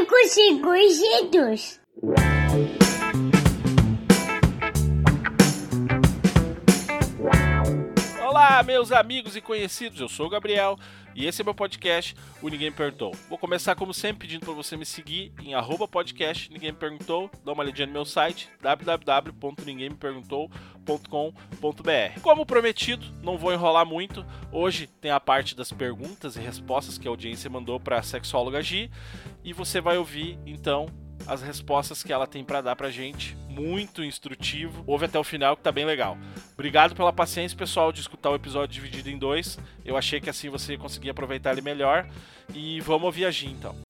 Cinco segundos. Olá, meus amigos e conhecidos, eu sou o Gabriel e esse é meu podcast, o Ninguém Perguntou. Vou começar, como sempre, pedindo para você me seguir em podcast Ninguém Me Perguntou, dá uma olhadinha no meu site, www.ninguemmeperguntou.com.br. Como prometido, não vou enrolar muito, hoje tem a parte das perguntas e respostas que a audiência mandou para a sexóloga Gi, e você vai ouvir, então, as respostas que ela tem para dar pra gente. Muito instrutivo. Ouve até o final que tá bem legal. Obrigado pela paciência, pessoal, de escutar o episódio dividido em dois. Eu achei que assim você conseguia aproveitar ele melhor. E vamos ouvir a então.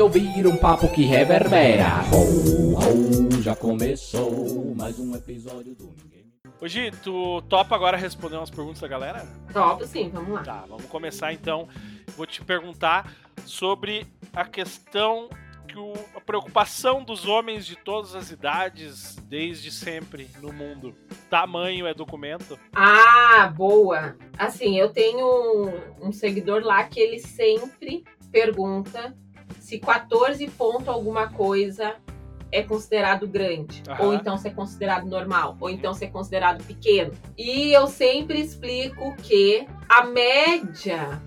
ouvir um papo que reverbera. Ho, ho, já começou mais um episódio do Ninguém Gi, tu topa agora responder umas perguntas da galera? Top, sim, vamos lá. Tá, vamos começar então. Vou te perguntar sobre a questão que o, a preocupação dos homens de todas as idades, desde sempre no mundo. Tamanho é documento? Ah, boa. Assim, eu tenho um, um seguidor lá que ele sempre pergunta se 14 ponto alguma coisa é considerado grande, Aham. ou então se é considerado normal, ou então se é considerado pequeno. E eu sempre explico que a média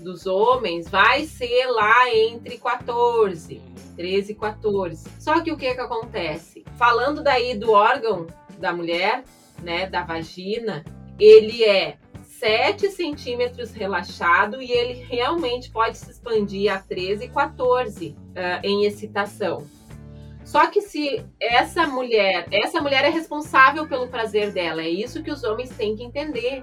dos homens vai ser lá entre 14, 13 e 14. Só que o que que acontece? Falando daí do órgão da mulher, né, da vagina, ele é 7 centímetros relaxado e ele realmente pode se expandir a 13 e 14 ah, em excitação. Só que se essa mulher, essa mulher é responsável pelo prazer dela, é isso que os homens têm que entender.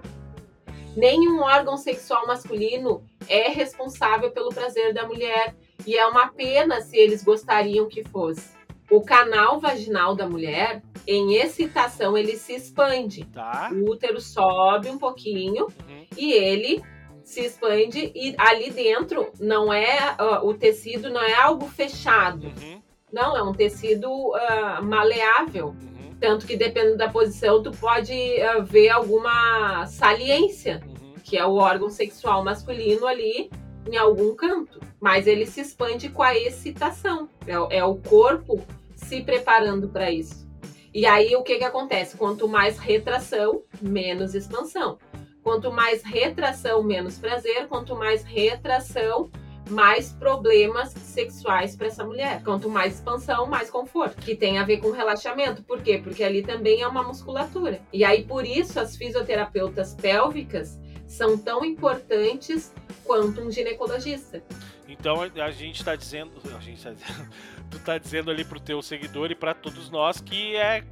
Nenhum órgão sexual masculino é responsável pelo prazer da mulher e é uma pena se eles gostariam que fosse. O canal vaginal da mulher, em excitação, ele se expande. Tá. O útero sobe um pouquinho Uhum. e ele se expande e ali dentro não é ah, o tecido não é algo fechado, Uhum. não é um tecido ah, maleável, Uhum. tanto que dependendo da posição tu pode ah, ver alguma saliência, Uhum. que é o órgão sexual masculino ali em algum canto, mas ele se expande com a excitação, é, é o corpo se preparando para isso. E aí o que que acontece? Quanto mais retração, menos expansão. Quanto mais retração, menos prazer. Quanto mais retração, mais problemas sexuais para essa mulher. Quanto mais expansão, mais conforto. Que tem a ver com relaxamento. Por quê? Porque ali também é uma musculatura. E aí, por isso, as fisioterapeutas pélvicas são tão importantes quanto um ginecologista. Então a gente tá dizendo. A gente tá dizendo. Tu tá dizendo ali pro teu seguidor e pra todos nós que é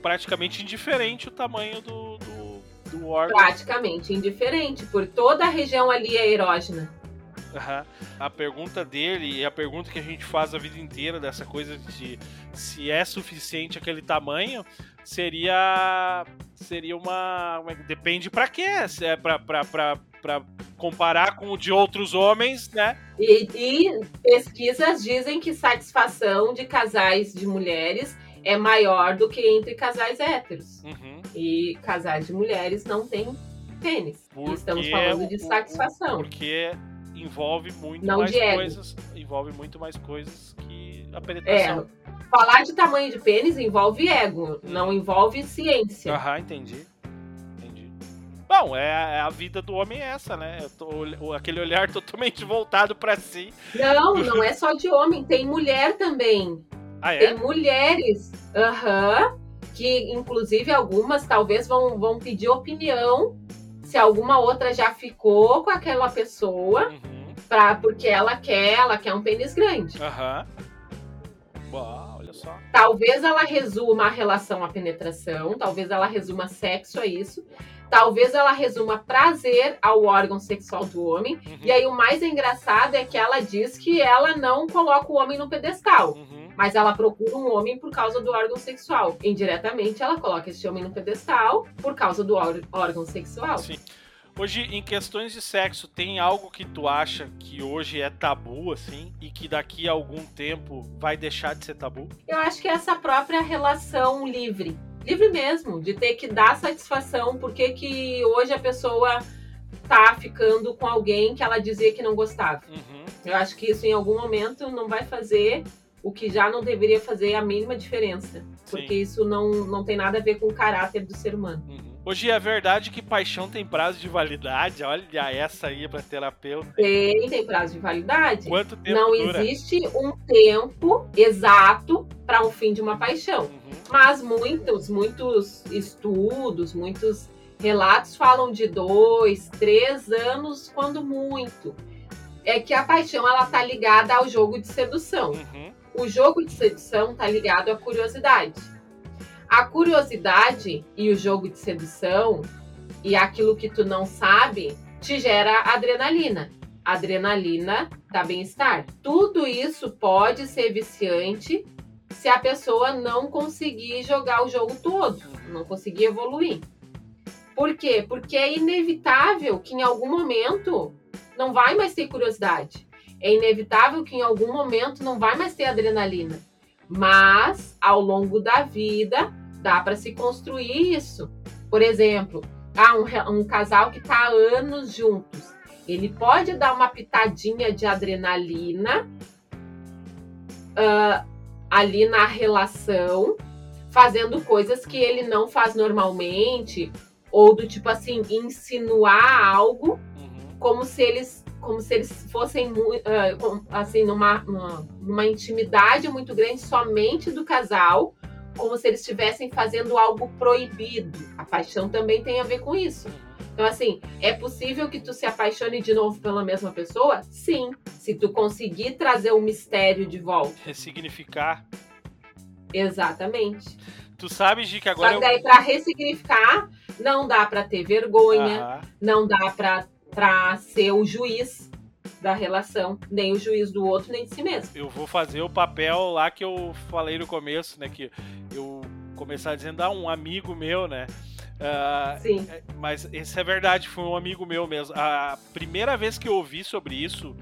praticamente indiferente o tamanho do, do, do órgão. Praticamente indiferente, por toda a região ali é erógena. Aham. A pergunta dele e a pergunta que a gente faz a vida inteira dessa coisa de se é suficiente aquele tamanho seria seria uma uma- depende pra quê? Se é pra, pra comparar com o de outros homens, né? E, e pesquisas dizem que satisfação de casais de mulheres é maior do que entre casais héteros. Uhum. E casais de mulheres não têm pênis. E Porque Estamos falando de satisfação. Porque envolve muito Não mais coisas, envolve muito mais coisas que a É, penetração. falar de tamanho de pênis envolve ego, não envolve ciência. Aham. Entendi. Bom, é, é a vida do homem é essa, né? Tô aquele olhar totalmente voltado pra si. Não, não é só de homem, tem mulher também. Ah, é? Tem mulheres, aham, que inclusive algumas talvez vão, vão pedir opinião se alguma outra já ficou com aquela pessoa, Uhum. pra, porque ela quer, ela quer um pênis grande. Aham. Talvez ela resuma a relação à penetração, talvez ela resuma sexo a isso, talvez ela resuma prazer ao órgão sexual do homem. Uhum. E aí o mais engraçado é que ela diz que ela não coloca o homem no pedestal. Uhum. Mas ela procura um homem por causa do órgão sexual. Indiretamente, ela coloca esse homem no pedestal por causa do ór- órgão sexual. Sim. Hoje, em questões de sexo, tem algo que tu acha que hoje é tabu, assim, e que daqui a algum tempo vai deixar de ser tabu? Eu acho que é essa própria relação livre. Livre mesmo, de ter que dar satisfação, porque que hoje a pessoa tá ficando com alguém que ela dizia que não gostava. Uhum. Eu acho que isso em algum momento não vai fazer o que já não deveria fazer a mínima diferença. Porque Sim. isso não, não tem nada a ver com o caráter do ser humano. Uhum. Hoje é verdade que paixão tem prazo de validade. Olha essa aí pra terapeuta. Tem, tem prazo de validade. Quanto tempo Não dura? existe um tempo exato para o fim de uma paixão. Uhum. Mas muitos, muitos estudos, muitos relatos falam de dois, três anos, quando muito. É que a paixão ela tá ligada ao jogo de sedução. Uhum. O jogo de sedução tá ligado à curiosidade. A curiosidade e o jogo de sedução e aquilo que tu não sabe te gera adrenalina. Adrenalina dá bem-estar. Tudo isso pode ser viciante se a pessoa não conseguir jogar o jogo todo, não conseguir evoluir. Por quê? Porque é inevitável que em algum momento não vai mais ter curiosidade. É inevitável que em algum momento não vai mais ter adrenalina. Mas ao longo da vida dá para se construir isso. Por exemplo, ah, um, um casal que está há anos juntos, ele pode dar uma pitadinha de adrenalina ah, ali na relação, fazendo coisas que ele não faz normalmente, ou do tipo assim, insinuar algo Uhum. como se eles como se eles fossem com- assim numa, numa, numa intimidade muito grande somente do casal, como se eles estivessem fazendo algo proibido. A paixão também tem a ver com isso. Então assim, é possível que tu se apaixone de novo pela mesma pessoa? Sim, se tu conseguir trazer o mistério de volta. Ressignificar. Exatamente. Tu sabes de que Só agora eu. daí para ressignificar, não dá para ter vergonha, Aham. não dá pra, pra ser o juiz da relação, nem o juiz do outro, nem de si mesmo. eu vou fazer o papel lá que eu falei no começo, né? Que eu começar dizendo, ah, um amigo meu, né? Ah, Sim. é, mas isso é verdade, foi um amigo meu mesmo. A primeira vez que eu ouvi sobre isso,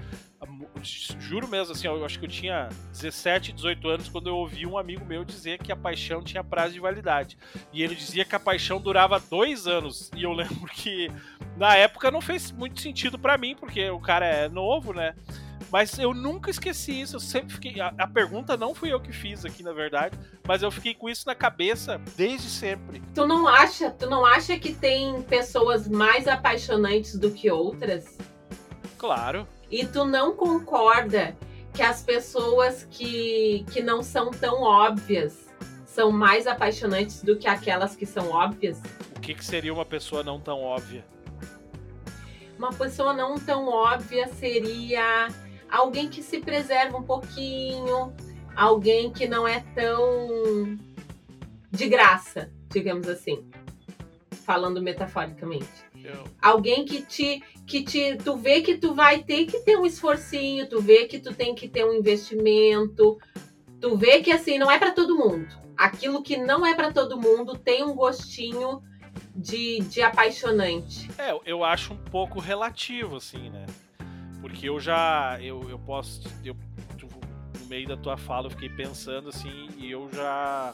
juro mesmo, assim, eu acho que eu tinha 17, 18 anos quando eu ouvi um amigo meu dizer que a paixão tinha prazo de validade. E ele dizia que a paixão durava dois anos. E eu lembro que na época não fez muito sentido pra mim, porque o cara é novo, né? Mas eu nunca esqueci isso, eu sempre fiquei. A, a pergunta não fui eu que fiz aqui, na verdade, mas eu fiquei com isso na cabeça desde sempre. Tu não acha, tu não acha que tem pessoas mais apaixonantes do que outras? Claro. E tu não concorda que as pessoas que, que não são tão óbvias são mais apaixonantes do que aquelas que são óbvias? O que, que seria uma pessoa não tão óbvia? Uma pessoa não tão óbvia seria alguém que se preserva um pouquinho, alguém que não é tão de graça, digamos assim, falando metaforicamente. Eu- Alguém que te que te tu vê que tu vai ter que ter um esforcinho, tu vê que tu tem que ter um investimento, tu vê que assim não é para todo mundo. Aquilo que não é para todo mundo tem um gostinho de, de apaixonante. É, eu- acho um pouco relativo, assim, né? Porque eu já. Eu, eu posso. Eu, tu- no meio da tua fala, eu fiquei pensando, assim, e eu já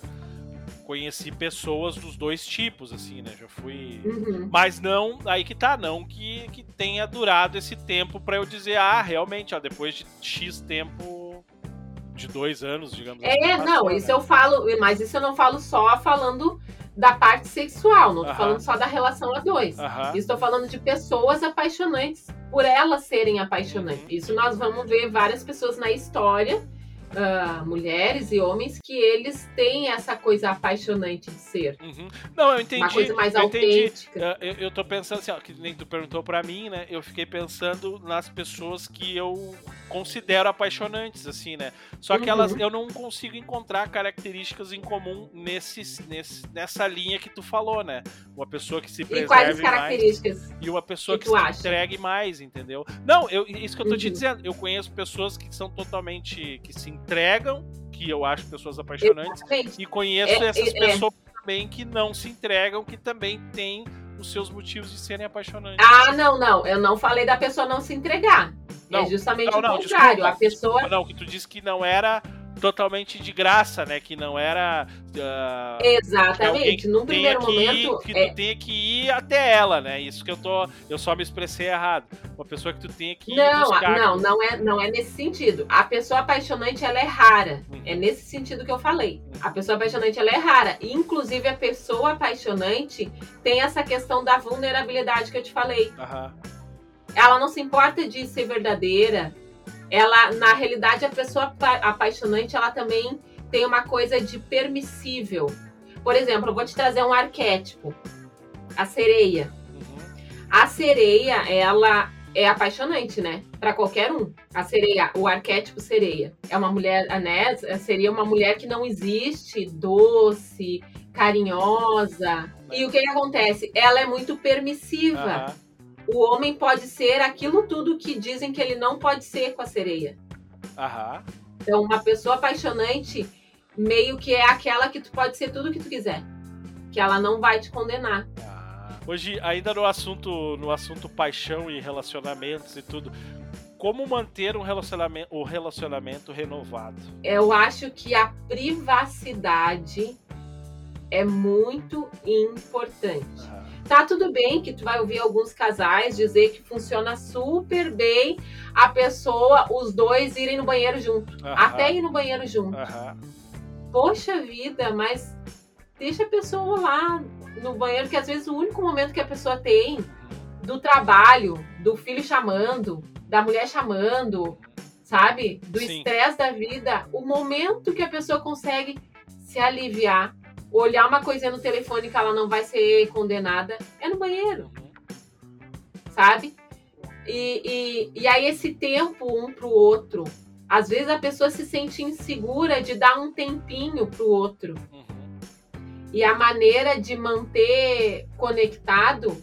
conheci pessoas dos dois tipos, assim, né? Já fui. Uhum. Mas não, aí que tá, não que, que tenha durado esse tempo pra eu dizer, ah, realmente, ó, depois de X tempo, de dois anos, digamos assim. É, não, né? isso eu falo, mas isso eu não falo só falando da parte sexual, não tô falando só da relação a dois. Estou falando de pessoas apaixonantes por elas serem apaixonantes. Uhum. Isso nós vamos ver várias pessoas na história uh, mulheres e homens que eles têm essa coisa apaixonante de ser. Uhum. Não, eu entendi. Uma coisa mais eu autêntica. Eu, eu tô pensando assim, ó, que nem tu perguntou pra mim, né? Eu fiquei pensando nas pessoas que eu considero apaixonantes, assim, né? Só que Uhum. elas, eu não consigo encontrar características em comum nesse, nesse, nessa linha que tu falou, né? Uma pessoa que se E preserve quais as mais características? e uma pessoa que que, se acha? entregue mais, entendeu? Não, eu, isso que eu tô te Uhum. dizendo. Eu conheço pessoas que são totalmente. que se entregam, que eu acho pessoas apaixonantes, Exatamente. e conheço É, essas é, é. pessoas também que não se entregam, que também têm os seus motivos de serem apaixonantes. Ah, não, não. Eu não falei da pessoa não se entregar. Não, é justamente não, o não, contrário. desculpa, a pessoa. Não, que tu disse que não era totalmente de graça, né? Que não era. ah, alguém Exatamente. Num primeiro que momento. que é- tu tenha que ir até ela, né? Isso que eu tô. Eu só me expressei errado. Uma pessoa que tu tenha que ir Não, buscar. não, não é, não é nesse sentido. A pessoa apaixonante ela é rara. Uhum. É nesse sentido que eu falei. A pessoa apaixonante ela é rara. E, inclusive a pessoa apaixonante tem essa questão da vulnerabilidade que eu te falei. Aham. Ela não se importa de ser verdadeira. Ela, na realidade, a pessoa apa- apaixonante ela também tem uma coisa de permissível. Por exemplo, eu vou te trazer um arquétipo. A sereia. Uhum. A sereia, ela é apaixonante, né? Pra qualquer um. A sereia, o arquétipo sereia. É uma mulher, né? Seria uma mulher que não existe, doce, carinhosa. E o que, que acontece? Ela é muito permissiva. Aham. O homem pode ser aquilo tudo que dizem que ele não pode ser com a sereia. Aham. Então, uma pessoa apaixonante meio que é aquela que tu pode ser tudo que tu quiser. Que ela não vai te condenar. Ah. Hoje, ainda no assunto, no assunto paixão e relacionamentos e tudo, como manter um relacionamento, o relacionamento renovado? Eu acho que a privacidade é muito importante. Tá tudo bem que tu vai ouvir alguns casais dizer que funciona super bem a pessoa, os dois irem no banheiro junto. Aham. Até ir no banheiro junto. Aham. Poxa vida, mas deixa a pessoa lá no banheiro, que às vezes o único momento que a pessoa tem do trabalho, do filho chamando, da mulher chamando, sabe? Do estresse da vida, o momento que a pessoa consegue se aliviar, olhar uma coisinha no telefone que ela não vai ser condenada, é no banheiro, sabe? E, e, e aí esse tempo um pro outro. Às vezes a pessoa se sente insegura de dar um tempinho pro outro. Uhum. E a maneira de manter conectado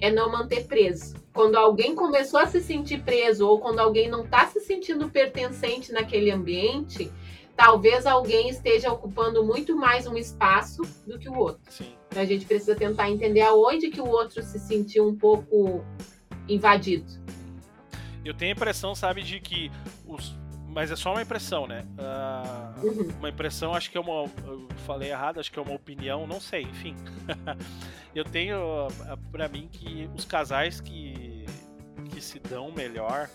é não manter preso. Quando alguém começou a se sentir preso ou quando alguém não está se sentindo pertencente naquele ambiente, talvez alguém esteja ocupando muito mais um espaço do que o outro. Sim. Então a gente precisa tentar entender aonde que o outro se sentiu um pouco invadido. Eu tenho a impressão, sabe, de que os. Mas é só uma impressão, né? Ah, Uhum. uma impressão, acho que é uma. Eu falei errado, acho que é uma opinião, não sei, enfim. eu tenho ah, pra mim que os casais que, que se dão melhor,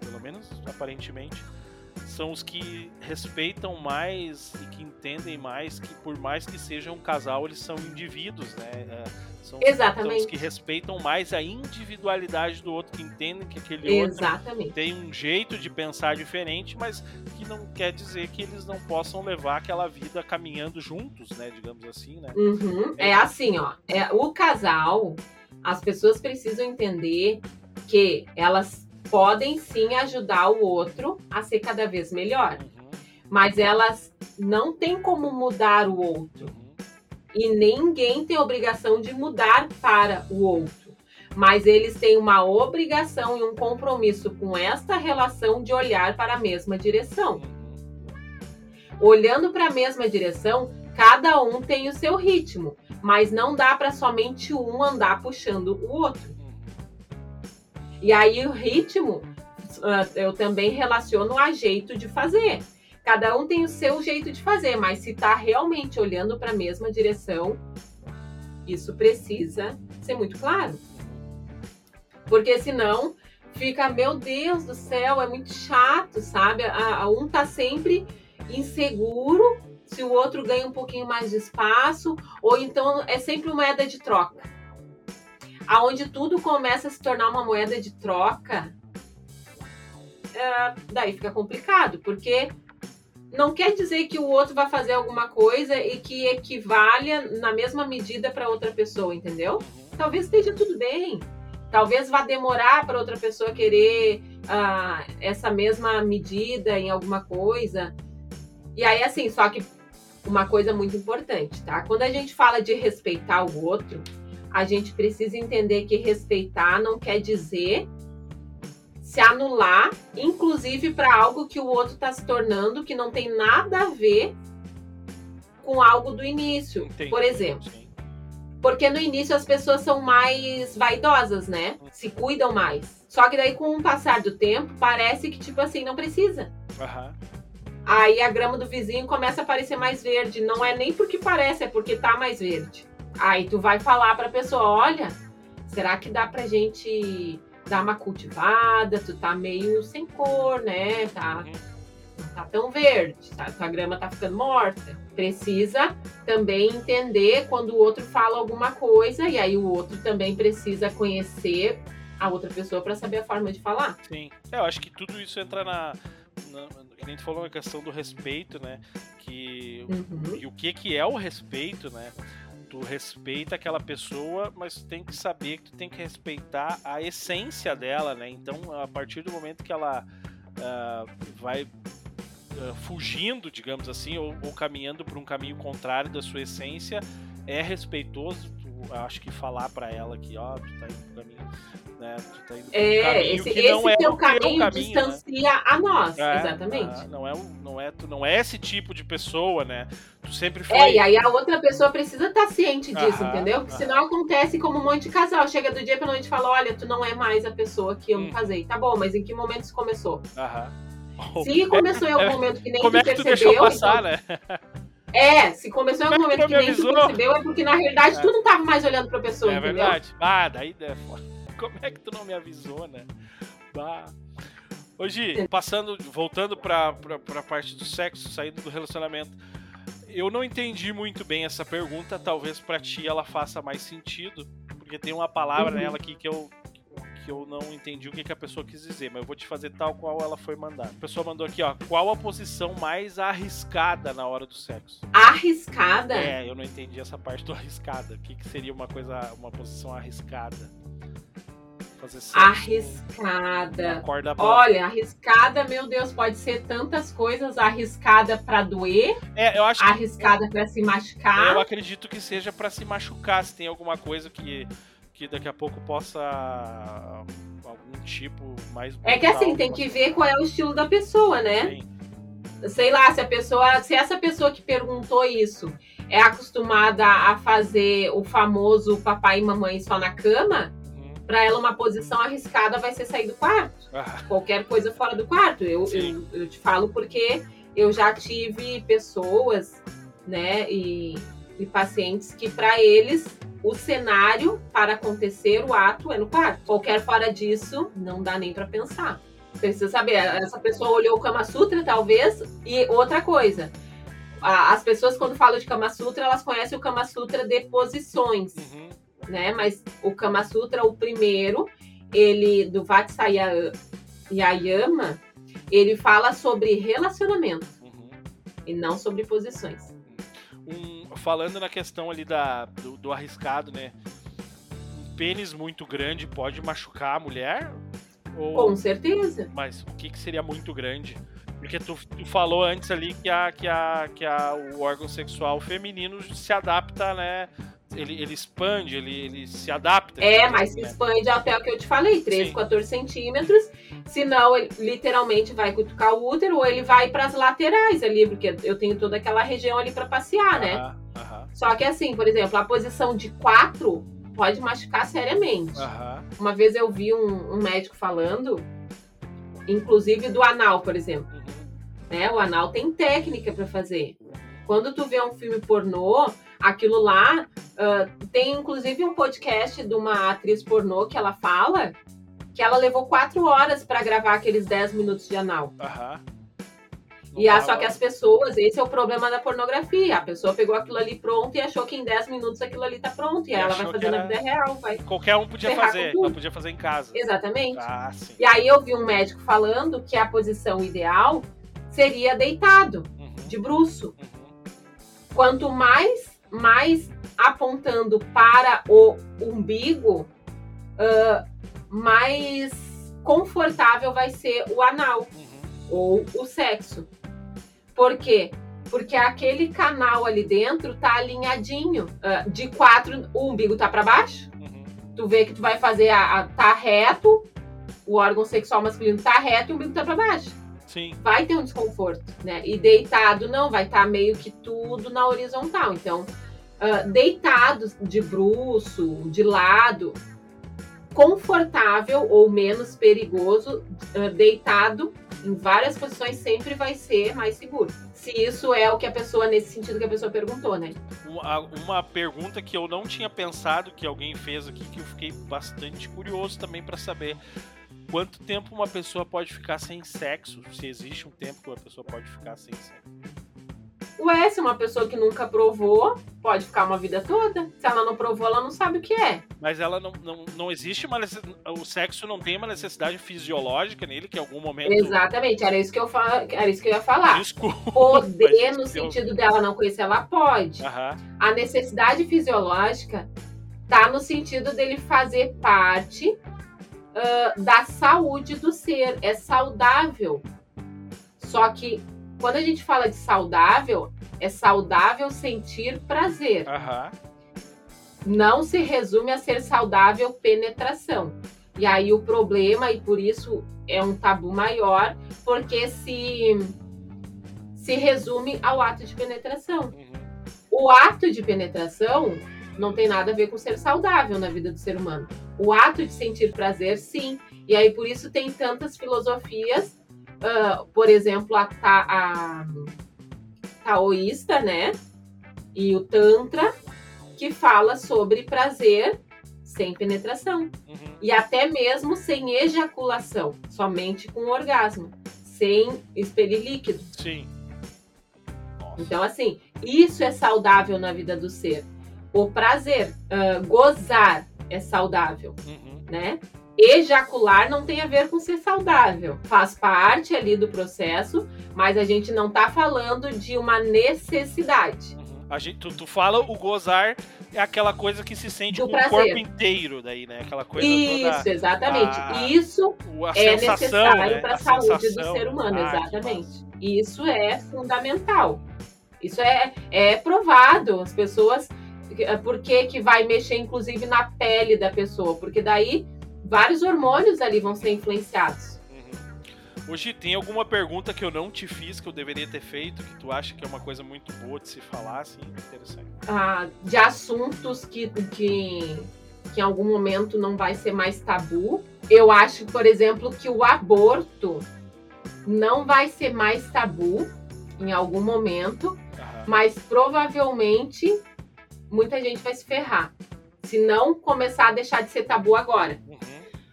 pelo menos aparentemente, são os que respeitam mais e que entendem mais que, por mais que sejam um casal, eles são indivíduos, né? Ah, São, Exatamente. são os que respeitam mais a individualidade do outro, que entendem que aquele outro Exatamente. tem um jeito de pensar diferente, mas que não quer dizer que eles não possam levar aquela vida caminhando juntos, né? Digamos assim, né? Uhum. É assim, ó. É, o casal, as pessoas precisam entender que elas podem sim ajudar o outro a ser cada vez melhor, Uhum, mas elas não têm como mudar o outro. uhum, E ninguém tem obrigação de mudar para o outro. Mas eles têm uma obrigação e um compromisso com esta relação de olhar para a mesma direção. uhum. olhando para a mesma direção, cada um tem o seu ritmo, mas não dá para somente um andar puxando o outro. E aí o ritmo ah, eu também relaciono a jeito de fazer. Cada um tem o seu jeito de fazer, mas se está realmente olhando para a mesma direção, isso precisa ser muito claro. Porque senão fica, meu Deus do céu, é muito chato, sabe? A, a um tá sempre inseguro se o outro ganha um pouquinho mais de espaço, ou então é sempre moeda de troca. Aonde tudo começa a se tornar uma moeda de troca, é, daí fica complicado, porque não quer dizer que o outro vai fazer alguma coisa e que equivalha na mesma medida para outra pessoa, entendeu? Talvez esteja tudo bem. Talvez vá demorar para outra pessoa querer ah, essa mesma medida em alguma coisa. E aí, assim, só que uma coisa muito importante, tá? Quando a gente fala de respeitar o outro, a gente precisa entender que respeitar não quer dizer se anular, inclusive para algo que o outro está se tornando que não tem nada a ver com algo do início. Entendi. Por exemplo, porque no início as pessoas são mais vaidosas, né? Se cuidam mais. Só que daí com o passar do tempo, parece que tipo assim, não precisa. Aham. Aí a grama do vizinho começa a parecer mais verde. Não é nem porque parece, é porque tá mais verde. Aí tu vai falar pra pessoa: olha, será que dá pra gente dar uma cultivada? Tu tá meio sem cor, né? Tá, Uhum. não tá tão verde, tá? tua grama tá ficando morta. Precisa também entender quando o outro fala alguma coisa, e aí o outro também precisa conhecer a outra pessoa pra saber a forma de falar. Sim. É, eu acho que tudo isso entra na. na que nem tu falou na questão do respeito, né? Que. Uhum. E o que, que é o respeito, né? Tu respeita aquela pessoa, mas tu tem que saber que tu tem que respeitar a essência dela, né? Então, a partir do momento que ela ah, vai ah, fugindo, digamos assim, ou, ou caminhando por um caminho contrário da sua essência, é respeitoso. Tu, acho que falar pra ela que, ó, tu tá indo pro caminho, né? Tu tá indo um É, caminho esse, que não esse é teu o teu caminho, né? distancia a nós, É, exatamente. ah, não é, não é, tu não é esse tipo de pessoa, né? Tu sempre foi. É, e aí a outra pessoa precisa estar ciente disso, Aham, entendeu? Porque aham. senão acontece como um monte de casal. Chega do dia pra noite e fala: olha, tu não é mais a pessoa que eu me Hum. casei. Tá bom, mas em que momento isso começou? Aham. Se começou em algum É, momento que nem Como tu é que tu percebeu. deixou passar, então- né? É, se começou em algum é momento tu que nem tu percebeu, é porque na realidade É. tu não tava mais olhando pra pessoa, É entendeu? verdade. Ah, daí é foda. Como é que tu não me avisou, né? Bah. Ô, Gi, passando, voltando pra, pra, pra parte do sexo, saindo do relacionamento. Eu não entendi muito bem essa pergunta, talvez pra ti ela faça mais sentido, porque tem uma palavra Uhum. nela aqui que eu que eu não entendi o que, que a pessoa quis dizer, mas eu vou te fazer tal qual ela foi mandada. A pessoa mandou aqui, ó, qual a posição mais arriscada na hora do sexo? Arriscada. É, eu não entendi essa parte do arriscada. O que, que seria uma coisa, uma posição arriscada? Fazer sexo Arriscada. corda. Olha, arriscada, meu Deus, pode ser tantas coisas. Arriscada pra doer, É, eu acho que arriscada pra se machucar. eu acredito que seja pra se machucar, se tem alguma coisa que que daqui a pouco possa algum tipo mais É que assim, brutal, tem que ver qual é o estilo da pessoa, né? Sim. Sei lá, se a pessoa, se essa pessoa que perguntou isso é acostumada a fazer o famoso papai e mamãe só na cama, Pra ela uma posição arriscada vai ser sair do quarto. Ah, Qualquer coisa fora do quarto. Eu, eu, eu te falo porque eu já tive pessoas, né, e, e pacientes que pra eles o cenário para acontecer o ato é no quarto. Qualquer fora disso, não dá nem pra pensar. Precisa saber, essa pessoa olhou o Kama Sutra, talvez, e outra coisa. As pessoas, quando falam de Kama Sutra, elas conhecem o Kama Sutra de posições, uhum. Né? Mas o Kama Sutra, o primeiro, ele, do Vatsyayama, ele fala sobre relacionamento Uhum. e não sobre posições. Um- falando na questão ali da, do, do arriscado, né? Um pênis muito grande pode machucar a mulher? Ou, Com certeza. Mas o que, que seria muito grande? Porque tu, tu falou antes ali que, a, que, a, que a, o órgão sexual feminino se adapta, né? Ele, ele expande, ele, ele se adapta. É, mas se né? expande até o que eu te falei, 13, Sim. 14 centímetros. Senão, ele literalmente vai cutucar o útero ou ele vai para as laterais ali, porque eu tenho toda aquela região ali para passear, né? Aham, aham, Só que assim, por exemplo, a posição de 4 pode machucar seriamente. aham. Uma vez eu vi um, um médico falando, inclusive do anal, por exemplo. Uhum. né? O anal tem técnica para fazer. Quando tu vê um filme pornô, aquilo lá ah, tem inclusive um podcast de uma atriz pornô que ela fala que ela levou quatro horas para gravar aqueles 10 minutos de anal. Não E a, tava- só que as pessoas, esse é o problema da pornografia. A pessoa pegou aquilo ali pronto e achou que em 10 minutos aquilo ali tá pronto. E E aí ela vai fazer na vida real. Vai. Qualquer um podia fazer, ela podia fazer em casa. Exatamente. Ah. E aí eu vi um médico falando que a posição ideal seria deitado, Uhum, de bruço. uhum. Quanto mais, mais apontando para o umbigo, ah, mais confortável vai ser o anal Uhum. ou o sexo. Por quê? Porque aquele canal ali dentro tá alinhadinho. Ah, de quatro, o umbigo tá para baixo. Uhum. Tu vê que tu vai fazer a, a tá reto, o órgão sexual masculino tá reto e o umbigo tá para baixo. Sim. Vai ter um desconforto, né? E deitado não, vai estar meio que tudo na horizontal. Então, ah, deitado de bruço, de lado, confortável ou menos perigoso, ah, deitado em várias posições sempre vai ser mais seguro. Se isso é o que a pessoa, nesse sentido que a pessoa perguntou, né? Uma, uma pergunta que eu não tinha pensado que alguém fez aqui, que eu fiquei bastante curioso também pra saber. Quanto tempo uma pessoa pode ficar sem sexo? Se existe um tempo que uma pessoa pode ficar sem sexo? Ué, se uma pessoa que nunca provou, pode ficar uma vida toda. Se ela não provou, ela não sabe o que é. Mas ela não, não, não existe uma. O sexo não tem uma necessidade fisiológica nele, que em algum momento. Exatamente, era isso que eu, era isso que eu ia falar. Desculpa. Poder, no eu- sentido dela não conhecer, ela pode. Aham. A necessidade fisiológica tá no sentido dele fazer parte ah, da saúde do ser. É saudável. Só que quando a gente fala de saudável, é saudável sentir prazer. Aham. Não se resume a ser saudável penetração. E aí o problema, e por isso é um tabu maior, porque se, se resume ao ato de penetração. Uhum. O ato de penetração não tem nada a ver com ser saudável na vida do ser humano. O ato de sentir prazer, sim. E aí por isso tem tantas filosofias, ah, por exemplo, a, ta, a taoísta, né? E o tantra, que fala sobre prazer sem penetração Uhum. e até mesmo sem ejaculação, somente com orgasmo, sem expelir líquido. Sim. Nossa. Então, assim, isso é saudável na vida do ser. O prazer, ah, gozar é saudável, Uhum. né? Ejacular não tem a ver com ser saudável. Faz parte ali do processo, mas a gente não tá falando de uma necessidade. Uhum. A gente, tu, tu fala o gozar é aquela coisa que se sente Do com prazer. o corpo inteiro daí, né? Aquela coisa Isso, toda. exatamente. a- Isso a é sensação, necessário né? para a saúde do sensação. ser humano, Ah, exatamente. Isso é fundamental. Isso é, é provado. As pessoas. Por que, que vai mexer, inclusive, na pele da pessoa? Porque daí vários hormônios ali vão ser influenciados. Uhum. Hoje tem alguma pergunta que eu não te fiz, que eu deveria ter feito, que tu acha que é uma coisa muito boa de se falar, assim, interessante. ah, de assuntos que, que, que em algum momento não vai ser mais tabu. Eu acho, por exemplo, que o aborto não vai ser mais tabu em algum momento. Aham. mas provavelmente muita gente vai se ferrar. Se não começar a deixar de ser tabu agora. Uhum.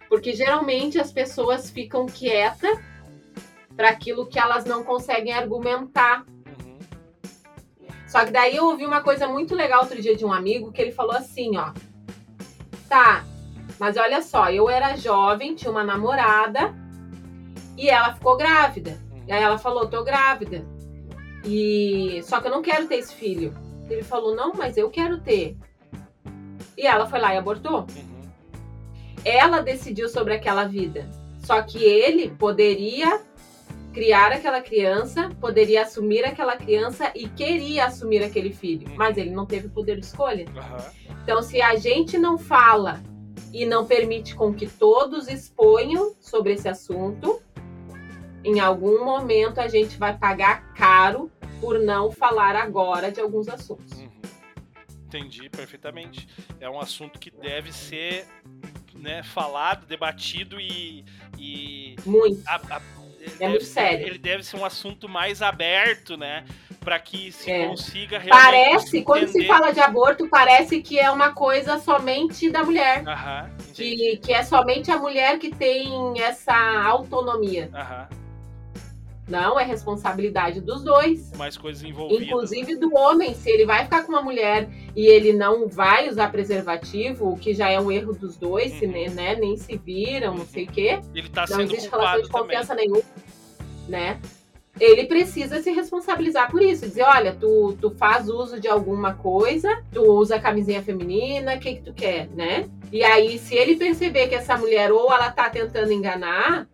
Porque geralmente as pessoas ficam quietas para aquilo que elas não conseguem argumentar. Uhum. Só que daí eu ouvi uma coisa muito legal outro dia de um amigo que ele falou assim, ó. Tá, mas olha só, eu era jovem, tinha uma namorada e ela ficou grávida. E aí ela falou, tô grávida. E só que eu não quero ter esse filho. Ele falou, não, mas eu quero ter. E ela foi lá e abortou. Uhum. Ela decidiu sobre aquela vida. Só que ele poderia criar aquela criança, poderia assumir aquela criança e queria assumir aquele filho. Mas ele não teve poder de escolha. Aham. Então, se a gente não fala e não permite com que todos exponham sobre esse assunto, em algum momento a gente vai pagar caro por não falar agora de alguns assuntos. Uhum. Entendi perfeitamente. É um assunto que deve ser né, falado, debatido e. e Muito. a- a- É muito ser- sério. Ele deve ser um assunto mais aberto, né? Para que se É. consiga realmente. Parece, quando se entender. fala de aborto, parece que é uma coisa somente da mulher. Aham. Que, que é somente a mulher que tem essa autonomia. Aham. Não, é responsabilidade dos dois. Mais coisas envolvidas. Inclusive do homem, se ele vai ficar com uma mulher e ele não vai usar preservativo, o que já é um erro dos dois, se, Uhum. né, né, nem se viram, não sei o quê. Ele tá não sendo existe relação de também. confiança nenhuma, né? Ele precisa se responsabilizar por isso. Dizer, olha, tu, tu faz uso de alguma coisa, tu usa camisinha feminina, o que que tu quer, né? E aí, se ele perceber que essa mulher ou ela tá tentando enganar,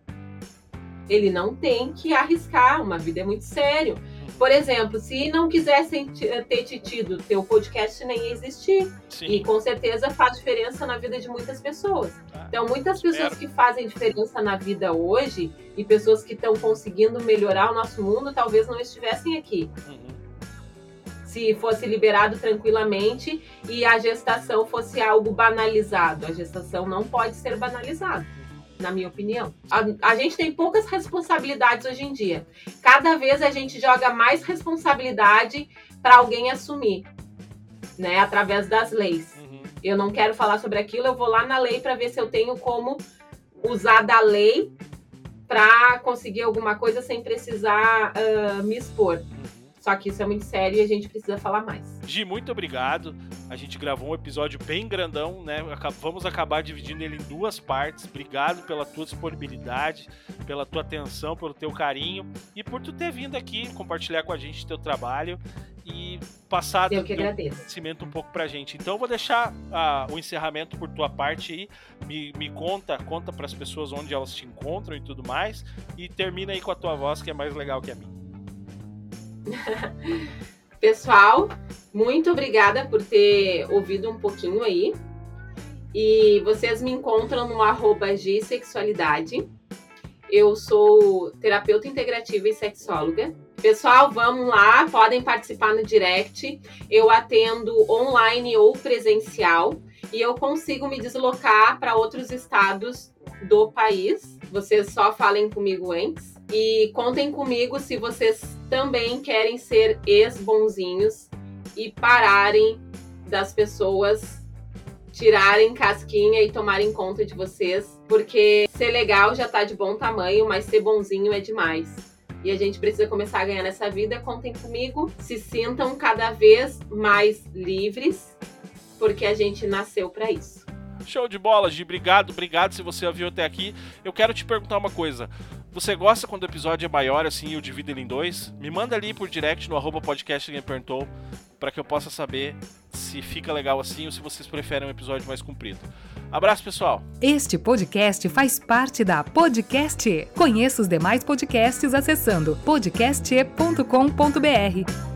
ele não tem que arriscar. Uma vida é muito sério. Por exemplo, se não quisessem te- ter te tido, teu podcast nem ia existir. Sim. E com certeza faz diferença na vida de muitas pessoas. Ah, Então, muitas pessoas espero. que fazem diferença na vida hoje e pessoas que estão conseguindo melhorar o nosso mundo talvez não estivessem aqui. Uhum. Se fosse liberado tranquilamente e a gestação fosse algo banalizado. A gestação não pode ser banalizada, na minha opinião. A, a gente tem poucas responsabilidades hoje em dia. Cada vez a gente joga mais responsabilidade para alguém assumir, né? Através das leis Uhum. eu não quero falar sobre aquilo, eu vou lá na lei para ver se eu tenho como usar da lei para conseguir alguma coisa sem precisar ah, me expor. Uhum. Só que isso é muito sério e a gente precisa falar mais. Gi, muito obrigado. A gente gravou um episódio bem grandão, né? Vamos acabar dividindo ele em duas partes. Obrigado pela tua disponibilidade, pela tua atenção, pelo teu carinho e por tu ter vindo aqui compartilhar com a gente teu trabalho e passar Eu que agradeço. conhecimento um pouco pra gente. Então eu vou deixar ah, o encerramento por tua parte aí. Me, me conta, conta para as pessoas onde elas te encontram e tudo mais e termina aí com a tua voz que é mais legal que a minha. Pessoal, muito obrigada por ter ouvido um pouquinho aí. E vocês me encontram no arroba Gsexualidade. Eu sou terapeuta integrativa e sexóloga. Pessoal, vamos lá, podem participar no direct. Eu atendo online ou presencial e eu consigo me deslocar para outros estados do país. Vocês só falem comigo antes. E contem comigo se vocês também querem ser ex-bonzinhos e pararem das pessoas tirarem casquinha e tomarem conta de vocês, porque ser legal já tá de bom tamanho, mas ser bonzinho é demais. E a gente precisa começar a ganhar nessa vida. Contem comigo, se sintam cada vez mais livres, porque a gente nasceu para isso. Show de bola, Gi. Obrigado, obrigado se você ouviu até aqui. Eu quero te perguntar uma coisa. Você gosta quando o episódio é maior, assim, e eu divido ele em dois? Me manda ali por direct no arroba podcast Ninguém perguntou, para que eu possa saber se fica legal assim ou se vocês preferem um episódio mais comprido. Abraço, pessoal! Este podcast faz parte da Podcast. E. Conheça os demais podcasts acessando podcast.com.br.